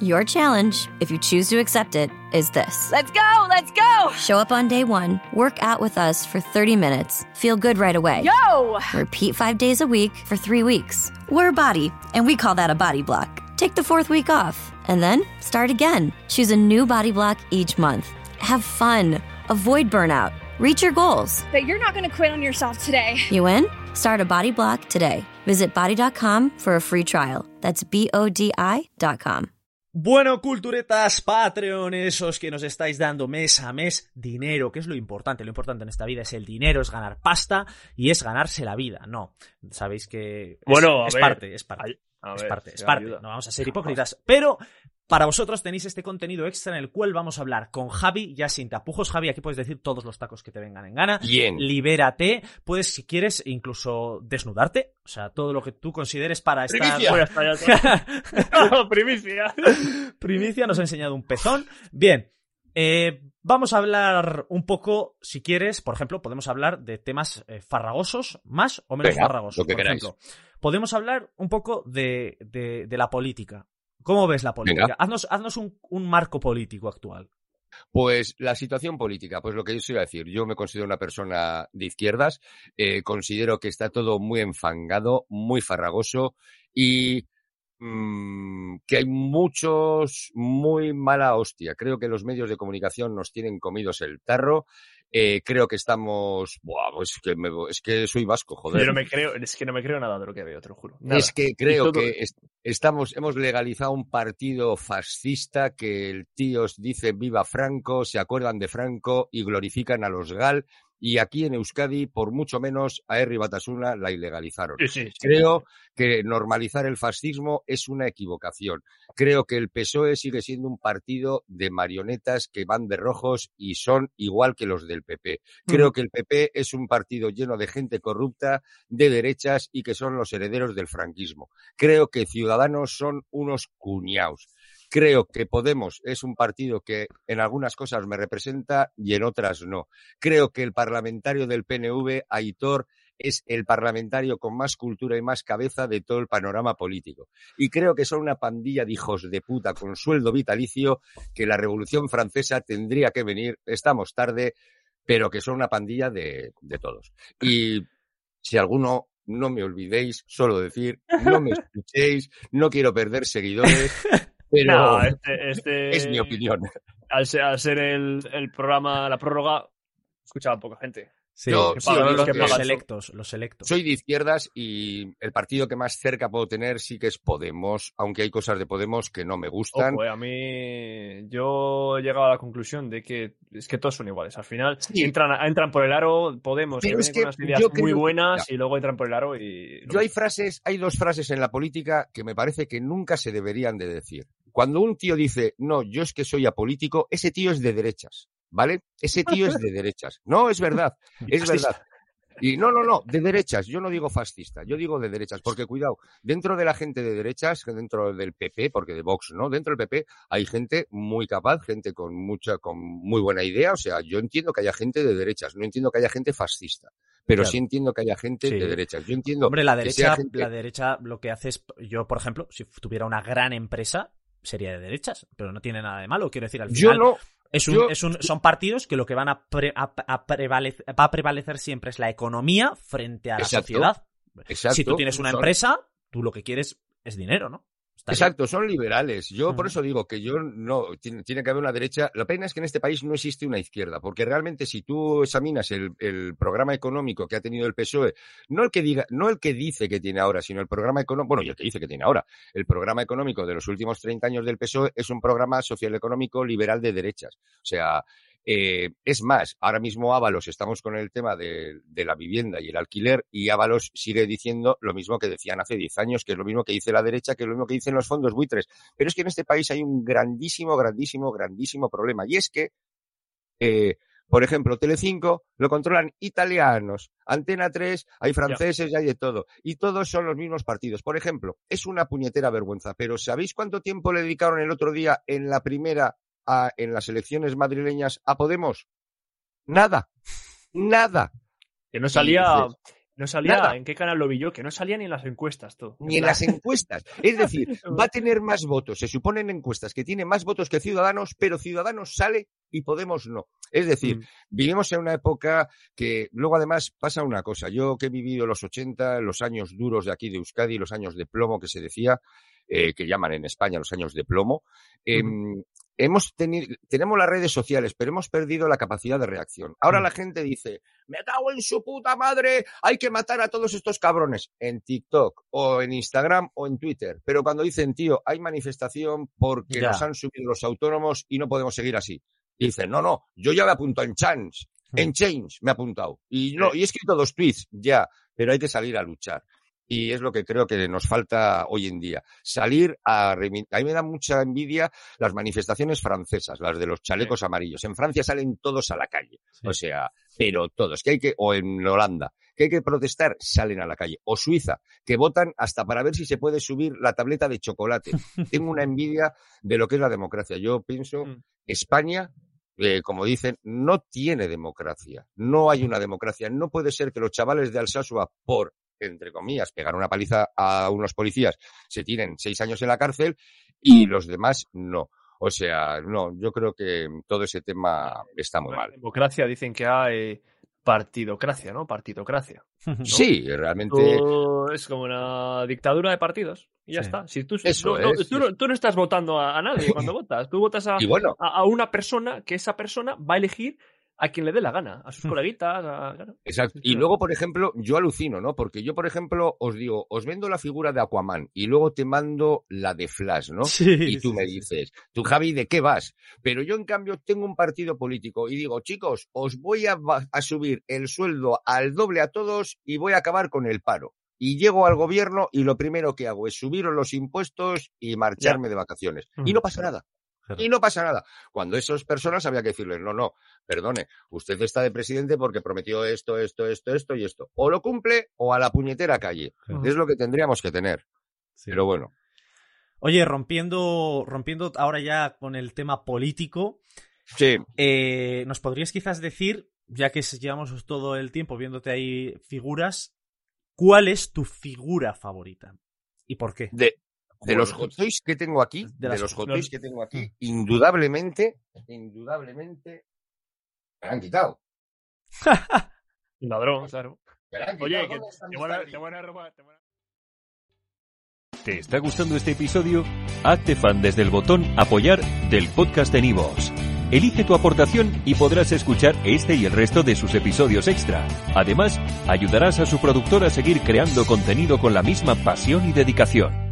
Your challenge, if you choose to accept it, is this. Let's go, let's go! Show up on day one, work out with us for 30 minutes, feel good right away. Yo! Repeat five days a week for three weeks. We're a body, and we call that a body block. Take the fourth week off, and then start again. Choose a new body block each month. Have fun, avoid burnout, reach your goals. But you're not gonna quit on yourself today. You win? Start a body block today. Visit body.com for a free trial. That's B O D I.com. Bueno, culturetas, Patreon, esos que nos estáis dando mes a mes dinero, que es lo importante. Lo importante en esta vida es el dinero, es ganar pasta y es ganarse la vida. No, sabéis que es, Bueno, a es ver. parte, es parte. A es ver, parte, es parte. ayuda. No vamos a ser hipócritas. Pero para vosotros tenéis este contenido extra en el cual vamos a hablar con Javi, ya sin tapujos. Javi, aquí puedes decir todos los tacos que te vengan en gana. Bien. Libérate. Puedes, si quieres, incluso desnudarte. O sea, todo lo que tú consideres para estar. Primicia. Primicia. Primicia nos ha enseñado un pezón. Bien, eh, vamos a hablar un poco, si quieres, por ejemplo, podemos hablar de temas eh, farragosos, más o menos Venga, farragosos. lo que por queráis. ejemplo. Podemos hablar un poco de, de- de la política. ¿Cómo ves la política? Venga. Haznos, haznos un, un marco político actual. Pues la situación política, pues lo que yo os iba a decir, yo me considero una persona de izquierdas, eh, considero que está todo muy enfangado, muy farragoso y mm, que hay muchos muy mala hostia. Creo que los medios de comunicación nos tienen comidos el tarro. eh, creo que estamos, buah, pues que me- es que soy vasco, joder. Yo no me creo, es que no me creo nada de lo que veo, te lo juro. Nada. Es que creo todo- que es- estamos, hemos legalizado un partido fascista que el tío os dice viva Franco, se acuerdan de Franco y glorifican a los GAL. Y aquí en Euskadi, por mucho menos, a Herri Batasuna la ilegalizaron. Sí, sí, sí. Creo que normalizar el fascismo es una equivocación. Creo que el PSOE sigue siendo un partido de marionetas que van de rojos y son igual que los del PP. Creo que el PP es un partido lleno de gente corrupta, de derechas y que son los herederos del franquismo. Creo que Ciudadanos son unos cuñaos. Creo que Podemos es un partido que en algunas cosas me representa y en otras no. Creo que el parlamentario del PNV, Aitor, es el parlamentario con más cultura y más cabeza de todo el panorama político. Y creo que son una pandilla de hijos de puta con sueldo vitalicio que la Revolución Francesa tendría que venir, estamos tarde, pero que son una pandilla de, de todos. Y si alguno, no me olvidéis, solo decir, no me escuchéis, no quiero perder seguidores, pero No, este, este- es mi opinión. Al ser, al ser el, el programa, la prórroga, escuchaba poca gente. Sí, Yo- que sí, los, que- los selectos, los selectos. Soy de izquierdas y el partido que más cerca puedo tener sí que es Podemos, aunque hay cosas de Podemos que no me gustan. Ojo, eh, a mí yo he llegado a la conclusión de que es que todos son iguales. Al final Sí. entran, entran por el aro, Podemos, Pero que es unas ideas muy buenas y luego entran por el aro y... Yo hay frases, hay dos frases en la política que me parece que nunca se deberían de decir. Cuando un tío dice, no, yo es que soy apolítico, ese tío es de derechas, ¿vale? Ese tío es de derechas. No, es verdad, es verdad. Y no, no, no, de derechas. Yo no digo fascista, yo digo de derechas, porque cuidado, dentro de la gente de derechas, dentro del PP, porque de Vox, ¿no? Dentro del PP hay gente muy capaz, gente con mucha, con muy buena idea. O sea, yo entiendo que haya gente de derechas, no entiendo que haya gente fascista, pero Claro. sí entiendo que haya gente Sí. de derechas. Yo entiendo Hombre, la derecha, gente- la derecha lo que hace es, yo por ejemplo, si tuviera una gran empresa, sería de derechas, pero no tiene nada de malo, quiero decir, al Yo final no, es un, yo- es un- son partidos que lo que van a, pre- a- a prevalec- va a prevalecer siempre es la economía frente a la Exacto. sociedad. exacto. si tú tienes una empresa, tú lo que quieres es dinero, ¿no? Está bien. Exacto, son liberales. Yo por eso digo que yo no, tiene, tiene que haber una derecha. La pena es que en este país no existe una izquierda, porque realmente si tú examinas el, el programa económico que ha tenido el PSOE, no el que diga, no el que dice que tiene ahora, sino el programa económico, bueno, y el que dice que tiene ahora, el programa económico de los últimos 30 años del PSOE es un programa social económico liberal de derechas. O sea, eh, es más, ahora mismo Ábalos, estamos con el tema de, de la vivienda y el alquiler, y Ábalos sigue diciendo lo mismo que decían hace 10 años, que es lo mismo que dice la derecha, que es lo mismo que dicen los fondos buitres. Pero es que en este país hay un grandísimo, grandísimo, grandísimo problema, y es que, eh, por ejemplo, Telecinco lo controlan italianos, Antena 3 hay franceses y hay de todo, y todos son los mismos partidos. Por ejemplo, es una puñetera vergüenza, pero ¿sabéis cuánto tiempo le dedicaron el otro día en la primera a- en las elecciones madrileñas a Podemos? Nada. Nada. Que no salía, No salía, Nada. ¿en qué canal lo vi yo? Que no salía ni en las encuestas, todo. Ni en las encuestas. Es decir, va a tener más votos. Se supone en encuestas que tiene más votos que Ciudadanos, pero Ciudadanos sale y Podemos no. Es decir, Mm. vivimos en una época que luego además pasa una cosa. Yo que he vivido los 80, los años duros de aquí de Euskadi, los años de plomo que se decía, eh, que llaman en España los años de plomo, em, hemos tenido, tenemos las redes sociales, pero hemos perdido la capacidad de reacción. Ahora Mm. la gente dice, me cago en su puta madre, hay que matar a todos estos cabrones en TikTok o en Instagram o en Twitter. Pero cuando dicen, tío, hay manifestación porque Ya. nos han subido los autónomos y no podemos seguir así. Dicen, no, no, yo ya me apunto en Chance, en Change me he apuntado. Y no, y he escrito dos tweets, ya, pero hay que salir a luchar. Y es lo que creo que nos falta hoy en día. Salir a reivin- A mí me da mucha envidia las manifestaciones francesas, las de los chalecos amarillos. En Francia salen todos a la calle. Sí. O sea, pero todos. Que hay que, o en Holanda, que hay que protestar, salen a la calle. O Suiza, que votan hasta para ver si se puede subir la tableta de chocolate. Tengo una envidia de lo que es la democracia. Yo pienso, Mm. España, eh, como dicen, no tiene democracia. No hay una democracia. No puede ser que los chavales de Alsasua, por, entre comillas, pegar una paliza a unos policías, se tienen seis años en la cárcel y los demás no. O sea, no, yo creo que todo ese tema está muy mal. democracia dicen que hay partidocracia, ¿no? Partidocracia. Sí, realmente. Tú- es como una dictadura de partidos. Y ya Sí. está. Si tú, Eso no- es, tú, no, tú no estás votando a, a nadie cuando votas. Tú votas a, bueno, a, a una persona que esa persona va a elegir a quien le dé la gana. A sus Hmm. coleguitas. a- claro. Exacto. Y luego, por ejemplo, yo alucino, ¿no? Porque yo, por ejemplo, os digo, os vendo la figura de Aquaman y luego te mando la de Flash, ¿no? Sí, Y tú sí, me dices, tú Javi, ¿de qué vas? Pero yo, en cambio, tengo un partido político y digo, chicos, os voy a subir el sueldo al doble a todos y voy a acabar con el paro. Y llego al gobierno y lo primero que hago es subiros los impuestos y marcharme de vacaciones. Y no pasa nada. Claro. Y no pasa nada. Cuando esas personas había que decirles, no, no, perdone, usted está de presidente porque prometió esto, esto, esto, esto y esto. O lo cumple o a la puñetera calle. Claro. Es lo que tendríamos que tener. Sí. Pero bueno. Oye, rompiendo, rompiendo ahora ya con el tema político, Sí. eh, ¿nos podrías quizás decir, ya que llevamos todo el tiempo viéndote ahí figuras, cuál es tu figura favorita? ¿Y por qué? De, de los hot toys que tengo aquí, De de, los hot toys que tengo aquí, indudablemente, indudablemente, me la han quitado. Ladrón, claro. Oye, que ¿Dónde están te van a- te van a robar. te van a- ¿Te está gustando este episodio? Hazte fan desde el botón Apoyar del podcast de Nivos. Elige tu aportación y podrás escuchar este y el resto de sus episodios extra. Además, ayudarás a su productor a seguir creando contenido con la misma pasión y dedicación.